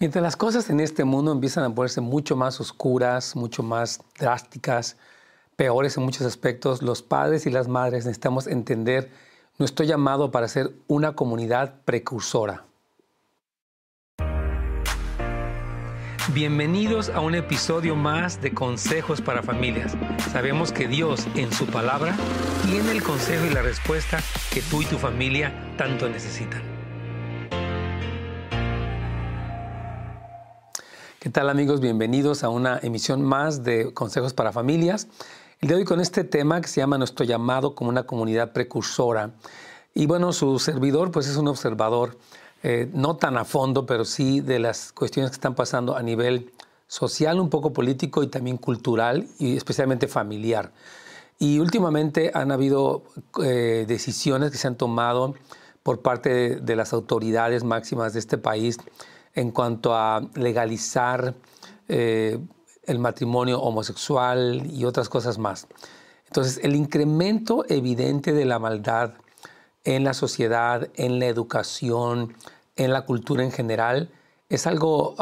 Mientras las cosas en este mundo empiezan a ponerse mucho más oscuras, mucho más drásticas, peores en muchos aspectos, los padres y las madres necesitamos entender nuestro llamado para ser una comunidad precursora. Bienvenidos a un episodio más de Consejos para Familias. Sabemos que Dios en su palabra tiene el consejo y la respuesta que tú y tu familia tanto necesitan. ¿Qué tal amigos? Bienvenidos a una emisión más de Consejos para Familias. El de hoy con este tema que se llama Nuestro llamado como una comunidad precursora. Y bueno, su servidor pues es un observador, eh, no tan a fondo, pero sí de las cuestiones que están pasando a nivel social, un poco político y también cultural y especialmente familiar. Y últimamente han habido eh, decisiones que se han tomado por parte de las autoridades máximas de este país en cuanto a legalizar eh, el matrimonio homosexual y otras cosas más. Entonces, el incremento evidente de la maldad en la sociedad, en la educación, en la cultura en general, es algo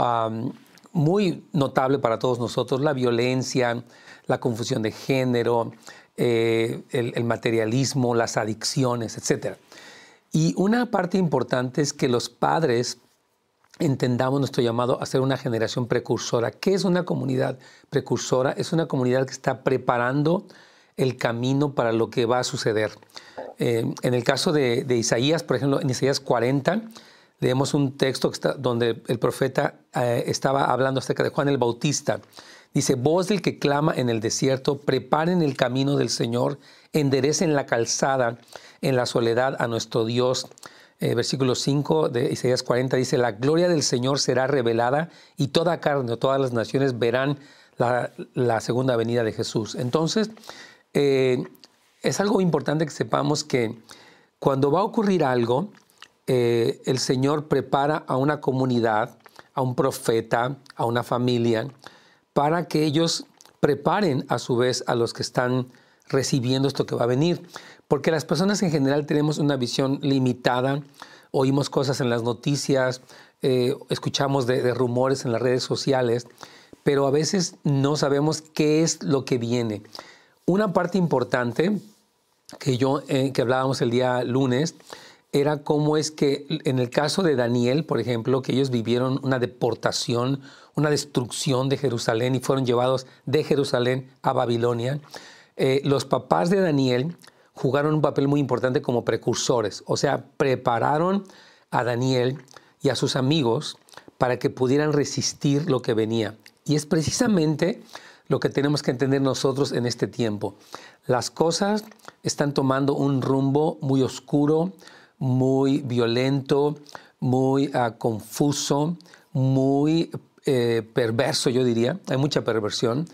muy notable para todos nosotros. La violencia, la confusión de género, eh, el, materialismo, las adicciones, etc. Y una parte importante es que los padres entendamos nuestro llamado a ser una generación precursora. ¿Qué es una comunidad precursora? Es una comunidad que está preparando el camino para lo que va a suceder. Eh, en el caso de, Isaías, por ejemplo, en Isaías 40, leemos un texto donde el profeta eh, estaba hablando acerca de Juan el Bautista. Dice, voz del que clama en el desierto, preparen el camino del Señor, enderecen la calzada en la soledad a nuestro Dios. Eh, versículo 5 de Isaías 40 dice, la gloria del Señor será revelada y toda carne, todas las naciones verán la, segunda venida de Jesús. Entonces, eh, es algo importante que sepamos que cuando va a ocurrir algo, eh, el Señor prepara a una comunidad, a un profeta, a una familia, para que ellos preparen a su vez a los que están recibiendo esto que va a venir. Porque las personas en general tenemos una visión limitada, oímos cosas en las noticias, eh, escuchamos de, rumores en las redes sociales, pero a veces no sabemos qué es lo que viene. Una parte importante que yo, eh, que hablábamos el día lunes, era cómo es que en el caso de Daniel, por ejemplo, que ellos vivieron una deportación, una destrucción de Jerusalén y fueron llevados de Jerusalén a Babilonia, eh, los papás de Daniel jugaron un papel muy importante como precursores, o sea, prepararon a Daniel y a sus amigos para que pudieran resistir lo que venía. Y es precisamente lo que tenemos que entender nosotros en este tiempo. Las cosas están tomando un rumbo muy oscuro, muy violento, muy ah, confuso, muy eh, perverso, yo diría. Hay mucha perversión.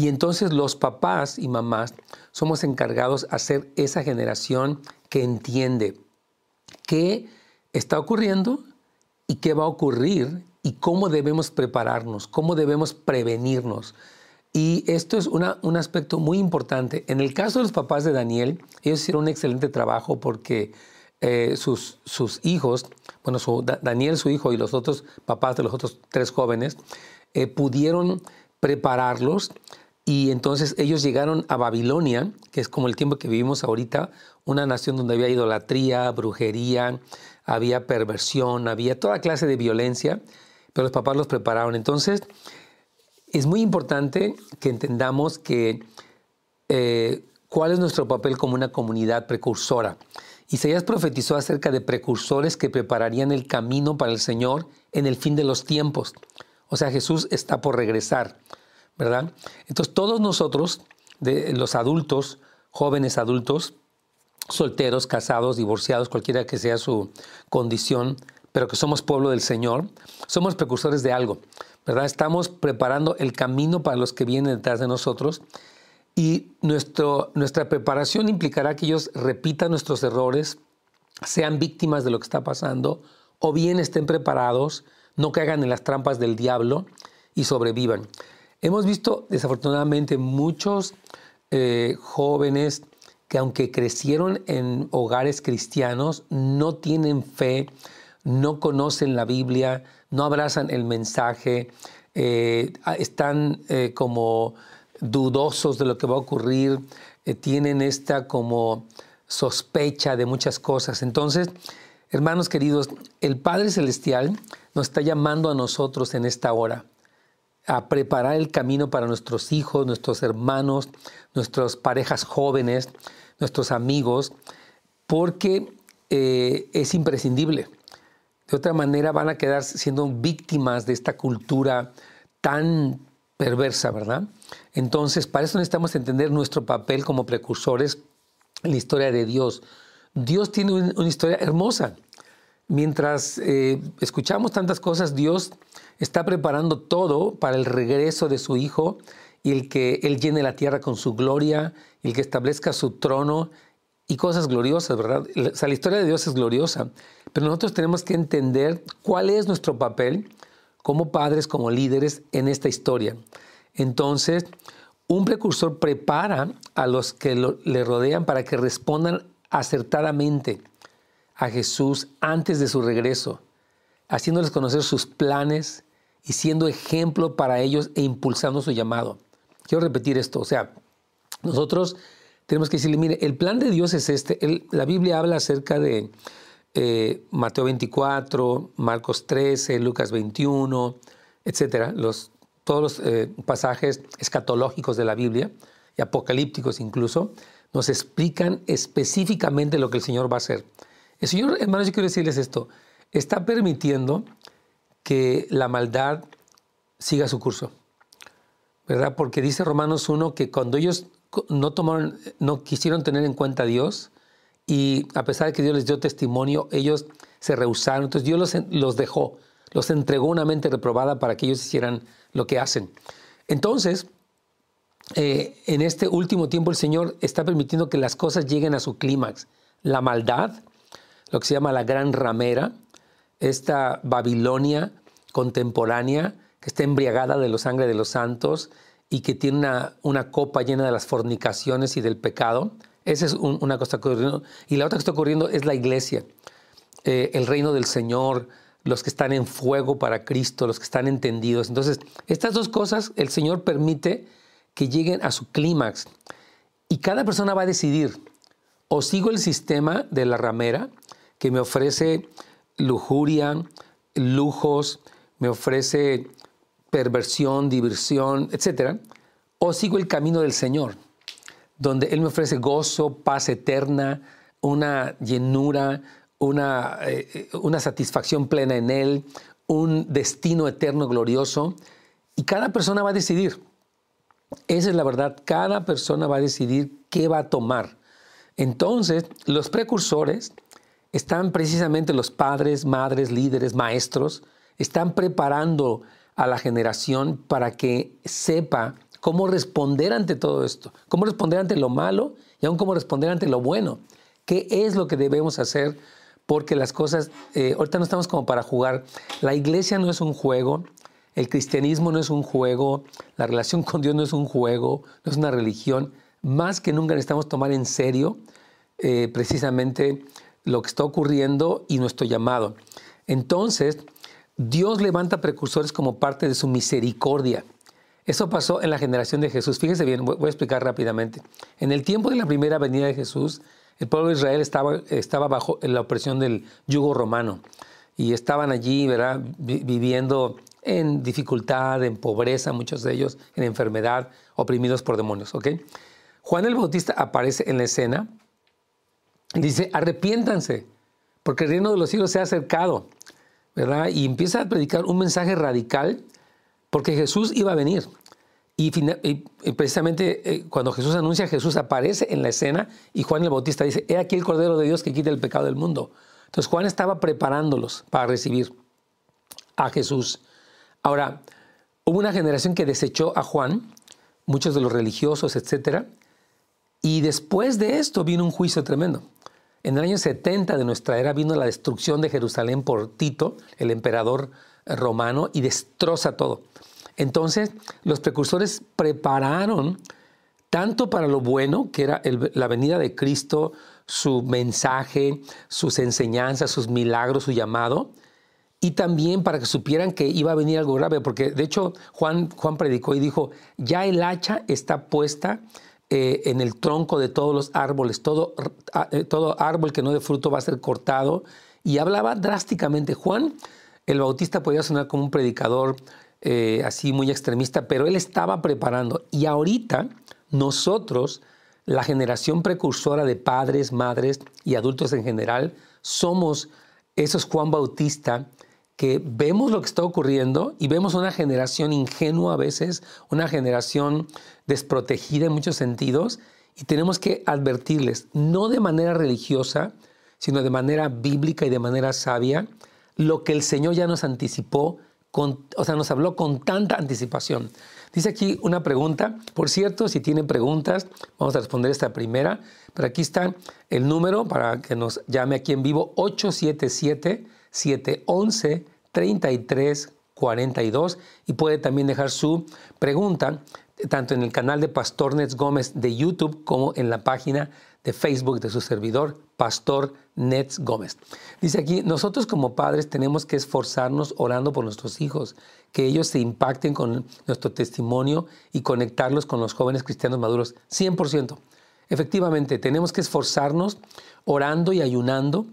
Y entonces los papás y mamás somos encargados a ser esa generación que entiende qué está ocurriendo y qué va a ocurrir y cómo debemos prepararnos, cómo debemos prevenirnos. Y esto es un aspecto muy importante. En el caso de los papás de Daniel, ellos hicieron un excelente trabajo porque eh, sus, sus, hijos, bueno, Daniel, su hijo y los otros papás de los otros tres jóvenes, eh, pudieron prepararlos y entonces ellos llegaron a Babilonia, que es como el tiempo que vivimos ahorita, una nación donde había idolatría, brujería, había perversión, había toda clase de violencia, pero los papás los prepararon. Entonces, es muy importante que entendamos que eh, cuál es nuestro papel como una comunidad precursora. Isaías profetizó acerca de precursores que prepararían el camino para el Señor en el fin de los tiempos. O sea, Jesús está por regresar. ¿Verdad? Entonces todos nosotros, los adultos, jóvenes adultos, solteros, casados, divorciados, cualquiera que sea su condición, pero que somos pueblo del Señor, somos precursores de algo, ¿verdad? Estamos preparando el camino para los que vienen detrás de nosotros y nuestra preparación implicará que ellos repitan nuestros errores, sean víctimas de lo que está pasando o bien estén preparados, no caigan en las trampas del diablo y sobrevivan. Hemos visto desafortunadamente muchos eh, jóvenes que aunque crecieron en hogares cristianos, no tienen fe, no conocen la Biblia, no abrazan el mensaje, eh, están eh, como dudosos de lo que va a ocurrir, tienen esta como sospecha de muchas cosas. Entonces, hermanos queridos, el Padre Celestial nos está llamando a nosotros en esta hora a preparar el camino para nuestros hijos, nuestros hermanos, nuestras parejas jóvenes, nuestros amigos, porque es imprescindible. De otra manera van a quedar siendo víctimas de esta cultura tan perversa, ¿verdad? Entonces, para eso necesitamos entender nuestro papel como precursores en la historia de Dios. Dios tiene una historia hermosa. Mientras eh, escuchamos tantas cosas, Dios está preparando todo para el regreso de su Hijo y el que Él llene la tierra con su gloria, el que establezca su trono y cosas gloriosas, ¿verdad? O sea, la historia de Dios es gloriosa, pero nosotros tenemos que entender cuál es nuestro papel como padres, como líderes en esta historia. Entonces, un precursor prepara a los que le rodean para que respondan acertadamente a Jesús antes de su regreso, haciéndoles conocer sus planes y siendo ejemplo para ellos e impulsando su llamado. Quiero repetir esto, o sea, nosotros tenemos que decirle, mire, el plan de Dios es este. la Biblia habla acerca de eh, Mateo 24, Marcos 13, Lucas 21, etcétera, los, todos los eh, pasajes escatológicos de la Biblia y apocalípticos incluso, nos explican específicamente lo que el Señor va a hacer. El Señor, hermanos, yo quiero decirles esto, está permitiendo que la maldad siga su curso, ¿verdad? Porque dice Romanos 1 que cuando ellos no tomaron, no quisieron tener en cuenta a Dios y a pesar de que Dios les dio testimonio, ellos se rehusaron. Entonces Dios los, los dejó, los entregó una mente reprobada para que ellos hicieran lo que hacen. Entonces, eh, en este último tiempo el Señor está permitiendo que las cosas lleguen a su clímax. La maldad, lo que se llama la gran ramera, esta Babilonia contemporánea que está embriagada de la sangre de los santos, y que tiene una, copa llena de las fornicaciones y del pecado. Esa es una cosa que está ocurriendo. Y la otra que está ocurriendo es la iglesia, eh, el reino del Señor, los que están en fuego para Cristo, los que están entendidos. Entonces, estas dos cosas el Señor permite que lleguen a su clímax. Y cada persona va a decidir, o sigo el sistema de la ramera, que me ofrece lujuria, lujos, me ofrece perversión, diversión, etc. O sigo el camino del Señor, donde Él me ofrece gozo, paz eterna, una llenura, una, eh, una satisfacción plena en Él, un destino eterno glorioso. Y cada persona va a decidir. Esa es la verdad. Cada persona va a decidir qué va a tomar. Entonces, los precursores están precisamente los padres, madres, líderes, maestros, están preparando a la generación para que sepa cómo responder ante todo esto, cómo responder ante lo malo y aún cómo responder ante lo bueno. ¿Qué es lo que debemos hacer? Porque las cosas, eh, ahorita no estamos como para jugar. La iglesia no es un juego, el cristianismo no es un juego, la relación con Dios no es un juego, no es una religión. Más que nunca necesitamos tomar en serio eh, precisamente lo que está ocurriendo y nuestro llamado. Entonces, Dios levanta precursores como parte de su misericordia. Eso pasó en la generación de Jesús. Fíjese bien, voy a explicar rápidamente. En el tiempo de la primera venida de Jesús, el pueblo de Israel estaba, estaba bajo la opresión del yugo romano y estaban allí, ¿verdad? viviendo en dificultad, en pobreza, muchos de ellos en enfermedad, oprimidos por demonios. ¿ok? Juan el Bautista aparece en la escena dice, arrepiéntanse, porque el reino de los cielos se ha acercado. Y empieza a predicar un mensaje radical porque Jesús iba a venir. Y, precisamente eh, cuando Jesús anuncia, Jesús aparece en la escena y Juan el Bautista dice, he aquí el Cordero de Dios que quita el pecado del mundo. Entonces Juan estaba preparándolos para recibir a Jesús. Ahora, hubo una generación que desechó a Juan, muchos de los religiosos, etc. Y después de esto vino un juicio tremendo. En el año 70 de nuestra era vino la destrucción de Jerusalén por Tito, el emperador romano, y destroza todo. Entonces, los precursores prepararon tanto para lo bueno, que era la venida de Cristo, su mensaje, sus enseñanzas, sus milagros, su llamado, y también para que supieran que iba a venir algo grave, porque de hecho Juan, Juan predicó y dijo, ya el hacha está puesta eh, en el tronco de todos los árboles, todo, eh, todo árbol que no dé fruto va a ser cortado, y hablaba drásticamente. Juan el Bautista podía sonar como un predicador eh, así muy extremista, pero él estaba preparando, y ahorita nosotros, la generación precursora de padres, madres y adultos en general, somos esos Juan Bautista que vemos lo que está ocurriendo y vemos una generación ingenua a veces, una generación desprotegida en muchos sentidos, y tenemos que advertirles, no de manera religiosa, sino de manera bíblica y de manera sabia, lo que el Señor ya nos anticipó, con, o sea, nos habló con tanta anticipación. Dice aquí una pregunta, por cierto, si tienen preguntas, vamos a responder esta primera, pero aquí está el número para que nos llame aquí en vivo, 877 711 33 42 y puede también dejar su pregunta tanto en el canal de Pastor Nets Gómez de YouTube como en la página de Facebook de su servidor, Pastor Nets Gómez. Dice aquí, nosotros como padres tenemos que esforzarnos orando por nuestros hijos, que ellos se impacten con nuestro testimonio y conectarlos con los jóvenes cristianos maduros, 100%. Efectivamente, tenemos que esforzarnos orando y ayunando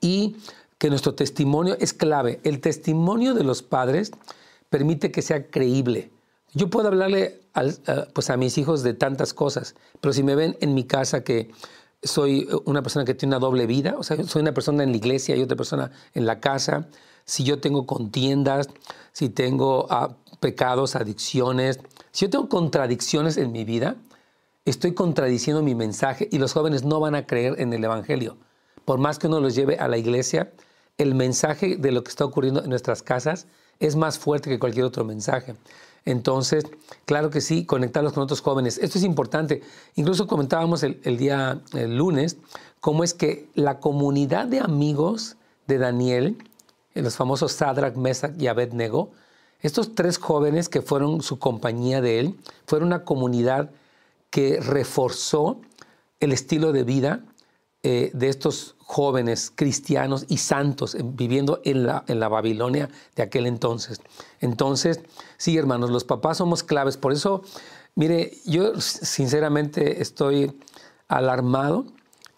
y que nuestro testimonio es clave. El testimonio de los padres permite que sea creíble. Yo puedo hablarle pues a mis hijos de tantas cosas, pero si me ven en mi casa que soy una persona que tiene una doble vida, o sea, soy una persona en la iglesia y otra persona en la casa, si yo tengo contiendas, si tengo ah, pecados, adicciones, si yo tengo contradicciones en mi vida, estoy contradiciendo mi mensaje y los jóvenes no van a creer en el Evangelio. Por más que uno los lleve a la iglesia, el mensaje de lo que está ocurriendo en nuestras casas es más fuerte que cualquier otro mensaje. Entonces, claro que sí, conectarlos con otros jóvenes. Esto es importante. Incluso comentábamos el, día lunes cómo es que la comunidad de amigos de Daniel, los famosos Sadrach, Mesach y Abednego, estos tres jóvenes que fueron su compañía de él, fueron una comunidad que reforzó el estilo de vida eh, de estos jóvenes cristianos y santos viviendo en la, en la Babilonia de aquel entonces. Entonces, sí, hermanos, los papás somos claves. Por eso, mire, yo sinceramente estoy alarmado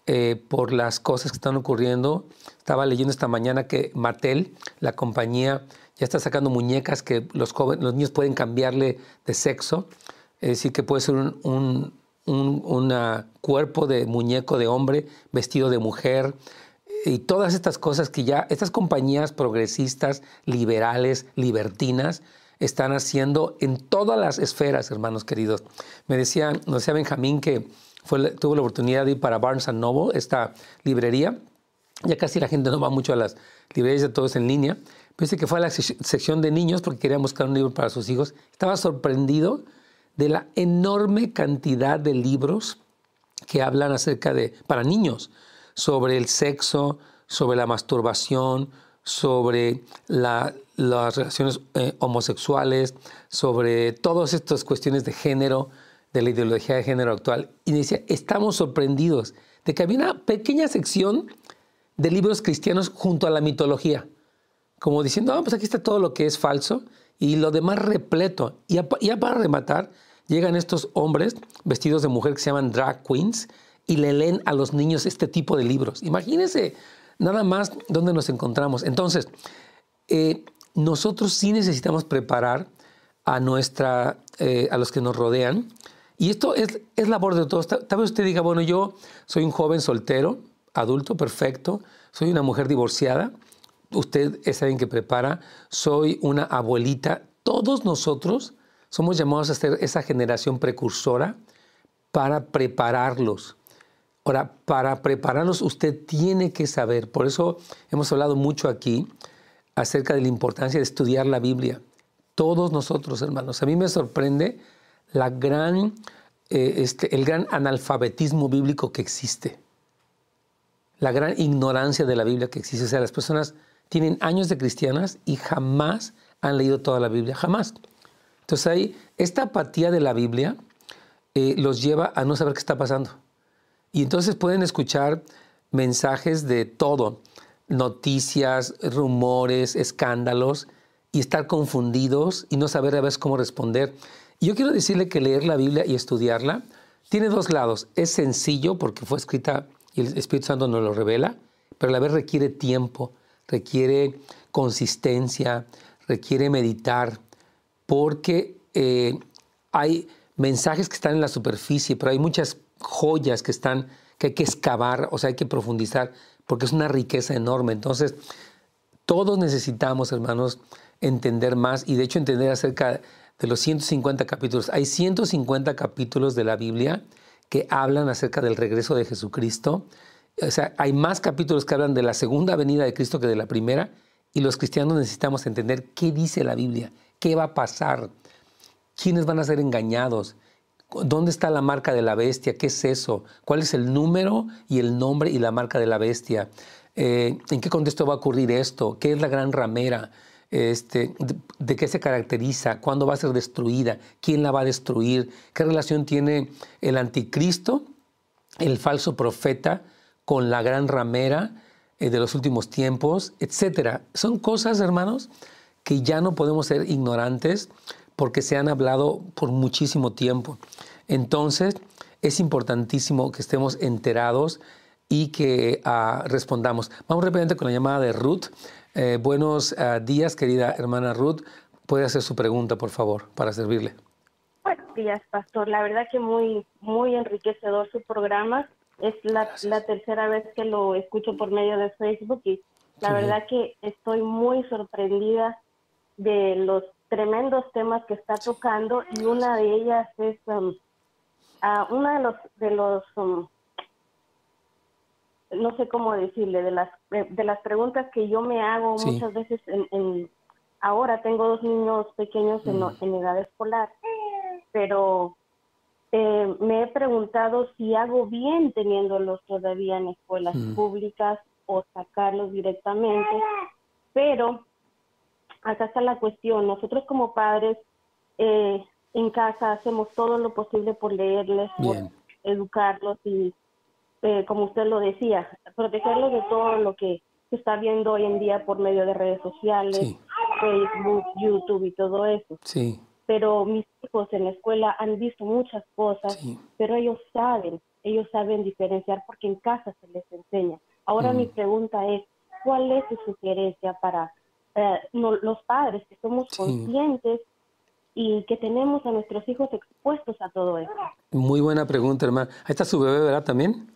eh, por las cosas que están ocurriendo. Estaba leyendo esta mañana que Mattel, la compañía, ya está sacando muñecas que los, jóvenes, los niños pueden cambiarle de sexo. Es decir, que puede ser un un cuerpo de muñeco de hombre vestido de mujer y todas estas cosas que ya estas compañías progresistas, liberales, libertinas, están haciendo en todas las esferas, hermanos queridos. Me decía, no decía Benjamín que tuvo la oportunidad de ir para Barnes Noble, esta librería. Ya casi la gente no va mucho a las librerías de todos en línea. Pensé que fue a la sección de niños porque quería buscar un libro para sus hijos. Estaba sorprendido de la enorme cantidad de libros que hablan acerca de, para niños, sobre el sexo, sobre la masturbación, sobre las relaciones eh, homosexuales, sobre todas estas cuestiones de género, de la ideología de género actual. Y decía, estamos sorprendidos de que había una pequeña sección de libros cristianos junto a la mitología, como diciendo, ah, pues aquí está todo lo que es falso y lo demás repleto. Y ya para rematar, llegan estos hombres vestidos de mujer que se llaman drag queens y le leen a los niños este tipo de libros. Imagínense nada más dónde nos encontramos. Entonces, eh, nosotros sí necesitamos preparar a, nuestra, eh, a los que nos rodean. Y esto es, es labor de todos. Tal vez usted diga, bueno, yo soy un joven soltero, adulto, perfecto, soy una mujer divorciada, usted es alguien que prepara, soy una abuelita. Todos nosotros somos llamados a ser esa generación precursora para prepararlos. Ahora, para prepararnos usted tiene que saber, por eso hemos hablado mucho aquí acerca de la importancia de estudiar la Biblia. Todos nosotros, hermanos, a mí me sorprende la gran, eh, este, el gran analfabetismo bíblico que existe, la gran ignorancia de la Biblia que existe. O sea, las personas tienen años de cristianas y jamás han leído toda la Biblia, jamás. Entonces ahí, esta apatía de la Biblia eh, los lleva a no saber qué está pasando. Y entonces pueden escuchar mensajes de todo, noticias, rumores, escándalos, y estar confundidos y no saber a veces cómo responder. Y yo quiero decirle que leer la Biblia y estudiarla tiene dos lados. Es sencillo porque fue escrita y el Espíritu Santo nos lo revela, pero a la vez requiere tiempo, requiere consistencia, requiere meditar, porque eh, hay mensajes que están en la superficie, pero hay muchas joyas que están que hay que excavar, o sea, hay que profundizar, porque es una riqueza enorme. Entonces, todos necesitamos, hermanos, entender más y de hecho entender acerca de los 150 capítulos. Hay 150 capítulos de la Biblia que hablan acerca del regreso de Jesucristo. O sea, hay más capítulos que hablan de la segunda venida de Cristo que de la primera y los cristianos necesitamos entender qué dice la Biblia, qué va a pasar, quiénes van a ser engañados, dónde está la marca de la bestia, qué es eso, cuál es el número y el nombre y la marca de la bestia, eh, en qué contexto va a ocurrir esto, qué es la gran ramera, este, de, qué se caracteriza, cuándo va a ser destruida, quién la va a destruir, qué relación tiene el anticristo, el falso profeta, con la gran ramera eh, de los últimos tiempos, etcétera. Son cosas, hermanos, que ya no podemos ser ignorantes porque se han hablado por muchísimo tiempo. Entonces, es importantísimo que estemos enterados y que ah, respondamos. Vamos rápidamente con la llamada de Ruth. Eh, buenos ah, días, querida hermana Ruth. Puede hacer su pregunta, por favor, para servirle. Buenos días, pastor. La verdad que muy, muy enriquecedor su programa. Es la, tercera vez que lo escucho por medio de Facebook y la verdad que estoy muy sorprendida de los tremendos temas que está tocando y una de ellas es um, uh, una de los de los um, no sé cómo decirle, de las, de las preguntas que yo me hago muchas veces en, ahora tengo dos niños pequeños en, mm. en edad escolar, pero eh, me he preguntado si hago bien teniéndolos todavía en escuelas mm. públicas o sacarlos directamente, pero acá está la cuestión, nosotros como padres eh, en casa hacemos todo lo posible por leerles, por educarlos y eh, como usted lo decía, protegerlos de todo lo que se está viendo hoy en día por medio de redes sociales, Facebook, YouTube y todo eso. Sí. Pero mis hijos en la escuela han visto muchas cosas, pero ellos saben, ellos saben diferenciar porque en casa se les enseña. Ahora mi mm. pregunta es, ¿cuál es su sugerencia para eh, los padres que somos conscientes y que tenemos a nuestros hijos expuestos a todo eso? Muy buena pregunta, hermano. Ahí está su bebé, ¿verdad? También.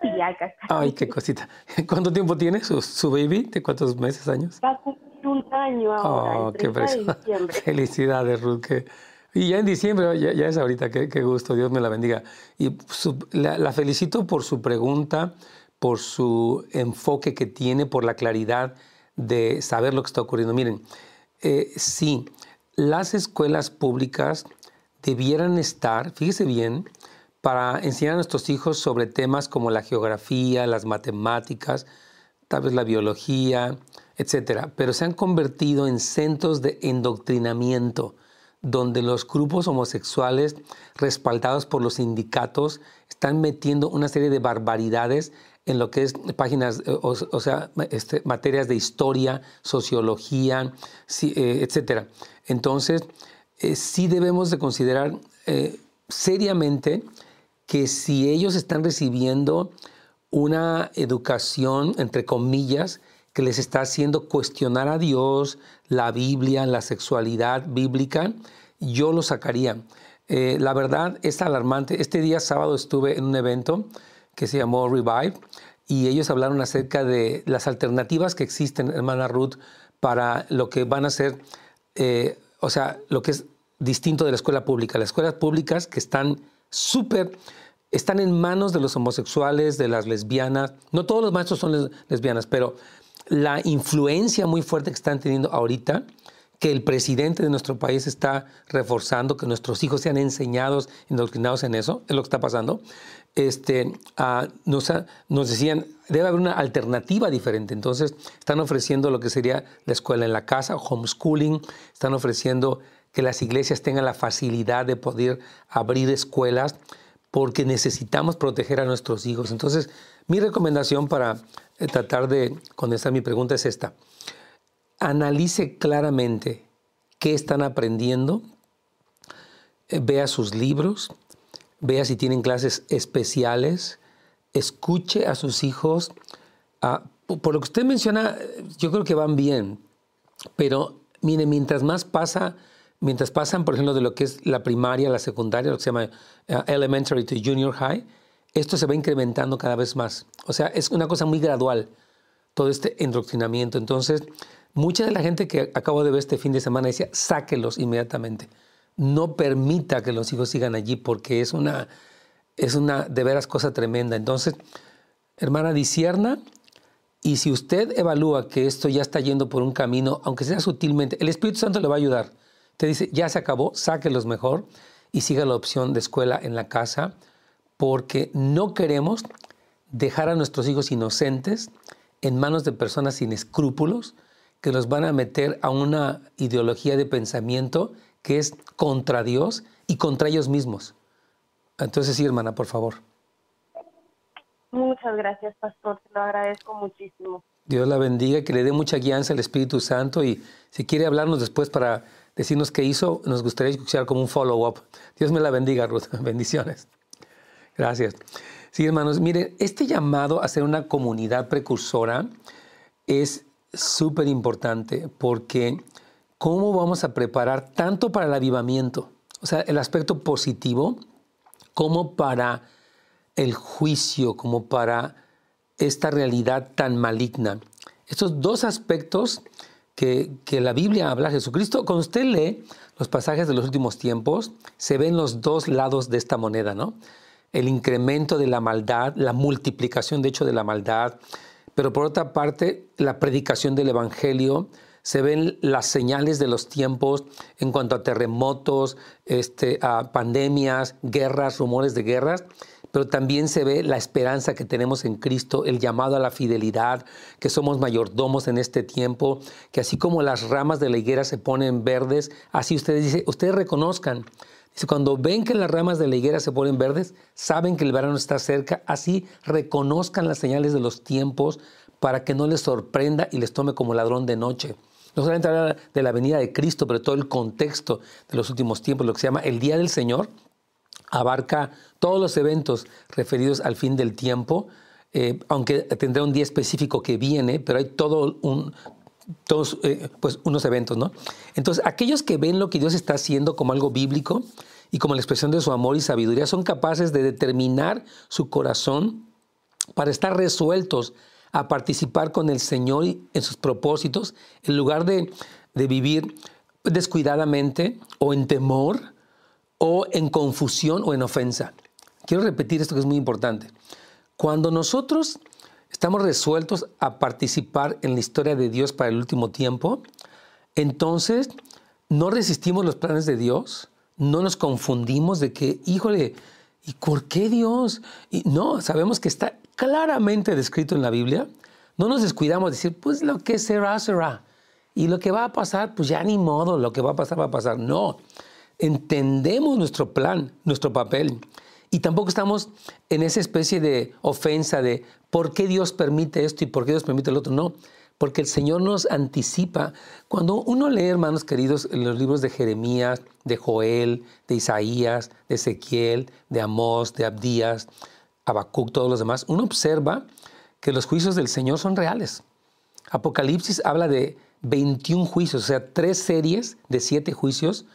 Sí, acá está. Ay, qué cosita. ¿Cuánto tiempo tiene su, su baby? ¿De cuántos meses, años? Va a cumplir un año ahora, oh, qué Felicidades, Ruth. Y ya en diciembre, ya, es ahorita, qué, qué, gusto, Dios me la bendiga. Y la, felicito por su pregunta, por su enfoque que tiene, por la claridad de saber lo que está ocurriendo. Miren, eh, sí, las escuelas públicas debieran estar, fíjese bien, para enseñar a nuestros hijos sobre temas como la geografía, las matemáticas, tal vez la biología, etc. Pero se han convertido en centros de endoctrinamiento, donde los grupos homosexuales, respaldados por los sindicatos, están metiendo una serie de barbaridades en lo que es páginas, eh, o, sea, este, materias de historia, sociología, eh, etc. Entonces, eh, sí debemos de considerar seriamente que si ellos están recibiendo una educación, entre comillas, que les está haciendo cuestionar a Dios, la Biblia, la sexualidad bíblica, yo lo sacaría. Eh, la verdad es alarmante. Este día sábado estuve en un evento que se llamó Revive y ellos hablaron acerca de las alternativas que existen, hermana Ruth, para lo que van a ser, eh, o sea, lo que es distinto de la escuela pública. Las escuelas públicas que están súper, están en manos de los homosexuales, de las lesbianas. No todos los maestros son lesbianas, pero la influencia muy fuerte que están teniendo ahorita, que el presidente de nuestro país está reforzando, que nuestros hijos sean enseñados, indoctrinados en eso, es lo que está pasando. Este, ah, nos, nos decían, debe haber una alternativa diferente. Entonces, están ofreciendo lo que sería la escuela en la casa, homeschooling, están ofreciendo que las iglesias tengan la facilidad de poder abrir escuelas porque necesitamos proteger a nuestros hijos. Entonces, mi recomendación para eh, tratar de contestar mi pregunta es esta. Analice claramente qué están aprendiendo, eh, vea sus libros, vea si tienen clases especiales, escuche a sus hijos. Ah, por lo que usted menciona, yo creo que van bien, pero mire, mientras más pasa, mientras pasan, por ejemplo, de lo que es la primaria, la secundaria, lo que se llama ah, elementary to junior high, esto se va incrementando cada vez más. O sea, es una cosa muy gradual, todo este endoctrinamiento. Entonces, mucha de la gente que acabo de ver este fin de semana decía, sáquelos inmediatamente no permita que los hijos sigan allí porque es una, es una de veras cosa tremenda. Entonces, hermana, disierna y si usted evalúa que esto ya está yendo por un camino, aunque sea sutilmente, el Espíritu Santo le va a ayudar. Te dice, ya se acabó, sáquelos mejor y siga la opción de escuela en la casa porque no queremos dejar a nuestros hijos inocentes en manos de personas sin escrúpulos que los van a meter a una ideología de pensamiento que es contra Dios y contra ellos mismos. Entonces sí, hermana, por favor. Muchas gracias, pastor, te lo agradezco muchísimo. Dios la bendiga, que le dé mucha guianza al Espíritu Santo y si quiere hablarnos después para decirnos qué hizo, nos gustaría escuchar como un follow-up. Dios me la bendiga, Ruth. Bendiciones. Gracias. Sí, hermanos, miren, este llamado a ser una comunidad precursora es súper importante porque cómo vamos a preparar tanto para el avivamiento, o sea, el aspecto positivo, como para el juicio, como para esta realidad tan maligna. Estos dos aspectos que, la Biblia habla, Jesucristo, cuando usted lee los pasajes de los últimos tiempos, se ven los dos lados de esta moneda, ¿no? El incremento de la maldad, la multiplicación, de hecho, de la maldad, pero por otra parte, la predicación del Evangelio, se ven las señales de los tiempos en cuanto a terremotos, este, a pandemias, guerras, rumores de guerras, pero también se ve la esperanza que tenemos en Cristo, el llamado a la fidelidad, que somos mayordomos en este tiempo, que así como las ramas de la higuera se ponen verdes, así ustedes dicen, ustedes reconozcan. Dice, cuando ven que las ramas de la higuera se ponen verdes, saben que el verano está cerca, así reconozcan las señales de los tiempos para que no les sorprenda y les tome como ladrón de noche no solamente habla de la venida de Cristo, pero todo el contexto de los últimos tiempos, lo que se llama el Día del Señor, abarca todos los eventos referidos al fin del tiempo, eh, aunque tendrá un día específico que viene, pero hay todos eh, pues unos eventos, ¿no? Entonces, aquellos que ven lo que Dios está haciendo como algo bíblico y como la expresión de su amor y sabiduría, son capaces de determinar su corazón para estar resueltos a participar con el Señor en sus propósitos, en lugar de, vivir descuidadamente o en temor o en confusión o en ofensa. Quiero repetir esto que es muy importante. Cuando nosotros estamos resueltos a participar en la historia de Dios para el último tiempo, entonces no resistimos los planes de Dios, no nos confundimos de que, híjole, ¿y por qué Dios? No, sabemos que está claramente descrito en la Biblia, no nos descuidamos de decir, pues lo que será, será. Y lo que va a pasar, pues ya ni modo, lo que va a pasar, va a pasar. No, entendemos nuestro plan, nuestro papel. Y tampoco estamos en esa especie de ofensa de por qué Dios permite esto y por qué Dios permite el otro. No, porque el Señor nos anticipa. Cuando uno lee, hermanos queridos, los libros de Jeremías, de Joel, de Isaías, de Ezequiel, de Amós, de Abdías, Habacuc, todos los demás, uno observa que los juicios del Señor son reales. Apocalipsis habla de 21 juicios, o sea, tres series de siete juicios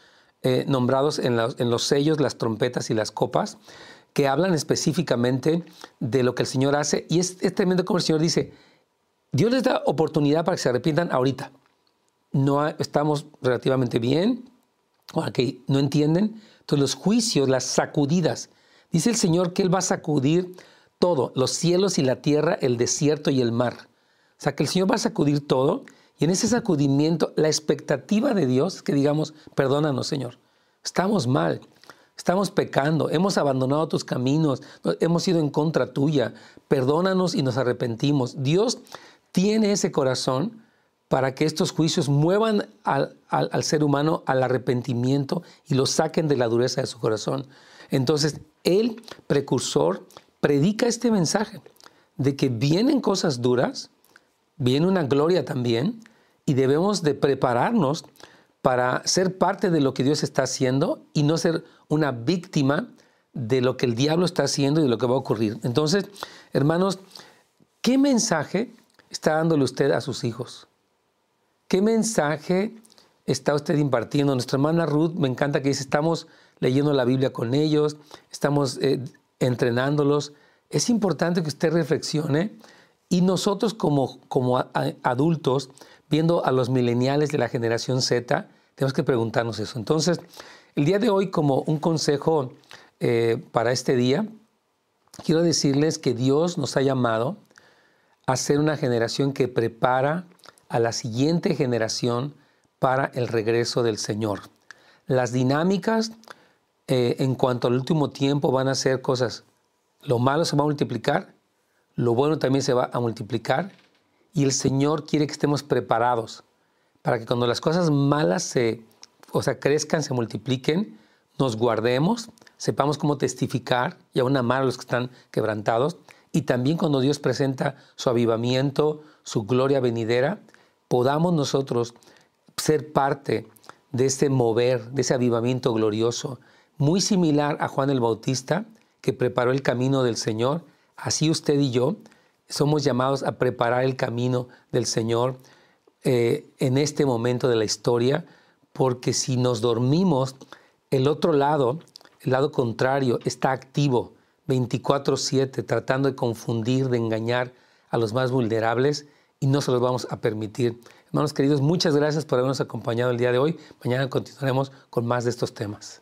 eh, nombrados en los, sellos, las trompetas y las copas, que hablan específicamente de lo que el Señor hace. Y es, tremendo como el Señor dice, Dios les da oportunidad para que se arrepientan ahorita. No estamos relativamente bien, o no entienden. Entonces los juicios, las sacudidas, Dice el Señor que Él va a sacudir todo, los cielos y la tierra, el desierto y el mar. O sea, que el Señor va a sacudir todo y en ese sacudimiento la expectativa de Dios es que digamos, perdónanos Señor, estamos mal, estamos pecando, hemos abandonado tus caminos, hemos ido en contra tuya, perdónanos y nos arrepentimos. Dios tiene ese corazón para que estos juicios muevan al, al ser humano al arrepentimiento y lo saquen de la dureza de su corazón. Entonces, el precursor predica este mensaje de que vienen cosas duras, viene una gloria también, y debemos de prepararnos para ser parte de lo que Dios está haciendo y no ser una víctima de lo que el diablo está haciendo y de lo que va a ocurrir. Entonces, hermanos, ¿qué mensaje está dándole usted a sus hijos? ¿Qué mensaje está usted impartiendo? Nuestra hermana Ruth me encanta que dice, estamos leyendo la Biblia con ellos, estamos eh, entrenándolos. Es importante que usted reflexione y nosotros como, como adultos, viendo a los mileniales de la generación Z, tenemos que preguntarnos eso. Entonces, el día de hoy, como un consejo eh, para este día, quiero decirles que Dios nos ha llamado a ser una generación que prepara a la siguiente generación para el regreso del Señor. Las dinámicas eh, en cuanto al último tiempo van a ser cosas, lo malo se va a multiplicar, lo bueno también se va a multiplicar y el Señor quiere que estemos preparados para que cuando las cosas malas se, o sea, crezcan, se multipliquen, nos guardemos, sepamos cómo testificar y aún amar a los que están quebrantados. Y también cuando Dios presenta su avivamiento, su gloria venidera, podamos nosotros ser parte de ese mover, de ese avivamiento glorioso, muy similar a Juan el Bautista, que preparó el camino del Señor. Así usted y yo somos llamados a preparar el camino del Señor eh, en este momento de la historia, porque si nos dormimos, el otro lado, el lado contrario, está activo 24/7, tratando de confundir, de engañar a los más vulnerables y no se los vamos a permitir. Hermanos queridos, muchas gracias por habernos acompañado el día de hoy. Mañana continuaremos con más de estos temas.